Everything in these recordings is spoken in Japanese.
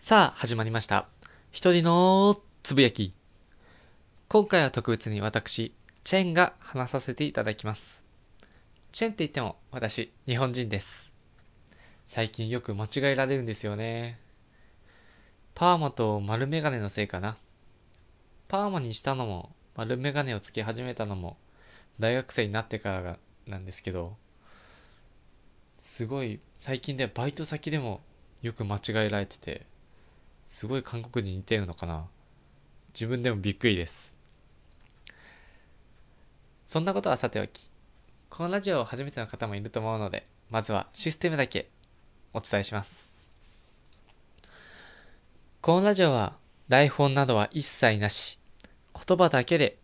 さあ、始まりました。一人のつぶやき。今回は特別に私、チェンが話させていただきます。チェンって言っても私、日本人です。最近よく間違えられるんですよね。パーマと丸メガネのせいかな。パーマにしたのも、丸メガネをつけ始めたのも、大学生になってからがなんですけど、すごい、最近でバイト先でもよく間違えられてて、すごい韓国に似てるのかな？自分でもびっくりです。そんなことはさておき、このラジオを初めての方もいると思うので、まずはシステムだけお伝えします。このラジオは台本などは一切なし、言葉だけで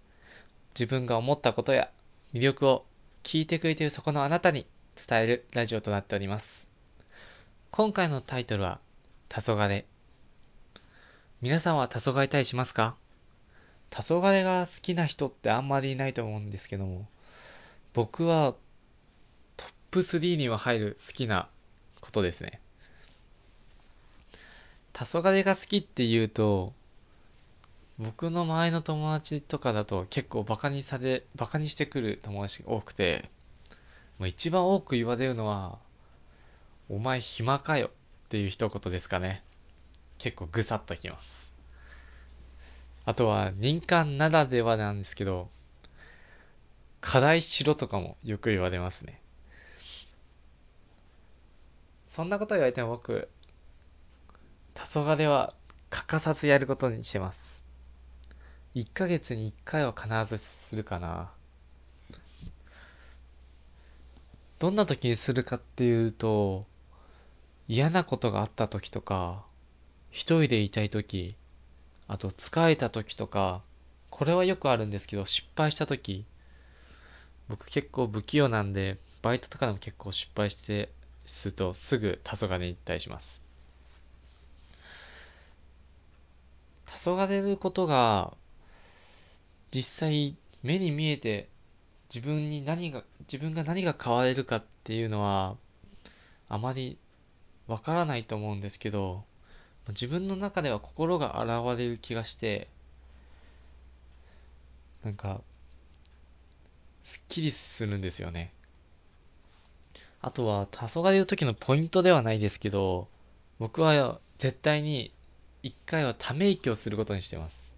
自分が思ったことや魅力を聞いてくれているそこのあなたに伝えるラジオとなっております。今回のタイトルは、黄昏皆さんは黄昏たりしますか？黄昏が好きな人ってあんまりいないと思うんですけども、僕はトップ3には入る好きなことですね。黄昏が好きって言うと、僕の周りの友達とかだと結構バカにされ、バカにしてくる友達が多くて、もう一番多く言われるのは、お前暇かよっていう一言ですかね。結構ぐさっときます。あとは任官ならではなんですけど、課題しろとかもよく言われますね。そんなこと言われても僕、黄昏は欠かさずやることにしてます。1ヶ月に1回は必ずするかな。どんな時にするかっていうと、嫌なことがあった時とか、一人でいたい時、あと疲れた時とか、これはよくあるんですけど、失敗した時、僕結構不器用なんで、バイトとかでも結構失敗して、するとすぐ黄昏に行ったりします。黄昏ることが、実際目に見えて自分に何が、自分が何が変われるかっていうのは、あまりわからないと思うんですけど、自分の中では心が洗われる気がして、なんか、すっきりするんですよね。あとは、黄昏る時のポイントではないですけど、僕は絶対に一回はため息をすることにしてます。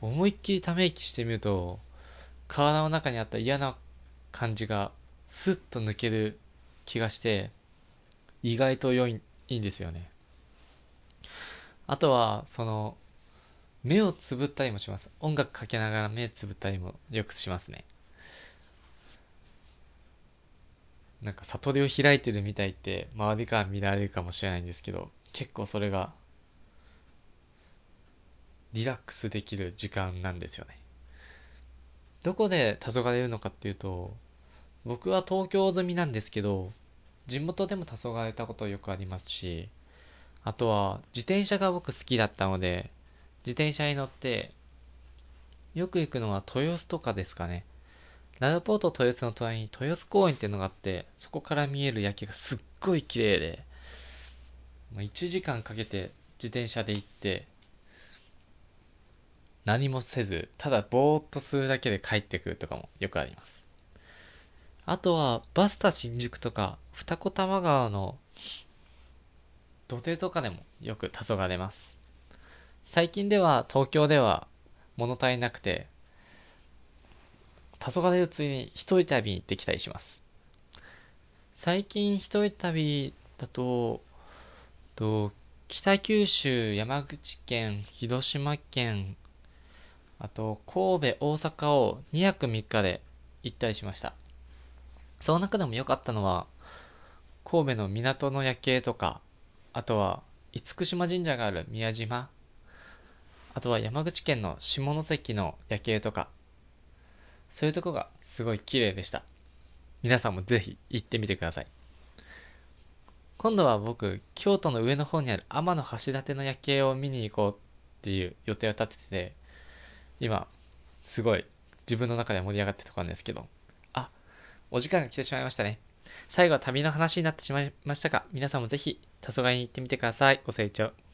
思いっきりため息してみると、体の中にあった嫌な感じがスッと抜ける気がして、意外と良、いいんですよね。あとは、その、目をつぶったりもします。音楽かけながら目つぶったりもよくしますね。なんか悟りを開いてるみたいって周りから見られるかもしれないんですけど、結構それがリラックスできる時間なんですよね。どこで黄昏るのかっていうと、僕は東京済みなんですけど、地元でも黄昏れたことよくありますし、あとは自転車が僕好きだったので、自転車に乗って、よく行くのは豊洲とかですかね。ラルポート豊洲の隣に豊洲公園っていうのがあって、そこから見える夜景がすっごい綺麗で、もう1時間かけて自転車で行って、何もせず、ただぼーっとするだけで帰ってくるとかもよくあります。あとは、バスタ新宿とか、二子玉川の土手とかでもよく黄昏ます。最近では東京では物足りなくて、黄昏るついに一人旅に行ってきたりします。最近一人旅だと、と北九州、山口県、広島県、あと神戸、大阪を2泊3日で行ったりしました。その中でも良かったのは、神戸の港の夜景とか、あとは厳島神社がある宮島、あとは山口県の下関の夜景とか、そういうとこがすごい綺麗でした。皆さんもぜひ行ってみてください。今度は僕、京都の上の方にある天橋立の夜景を見に行こうっていう予定を立ててて、今、すごい自分の中で盛り上がってるとこなんですけど、あ、お時間が来てしまいましたね。最後は旅の話になってしまいましたが、皆さんもぜひ黄昏に行ってみてください。ご清聴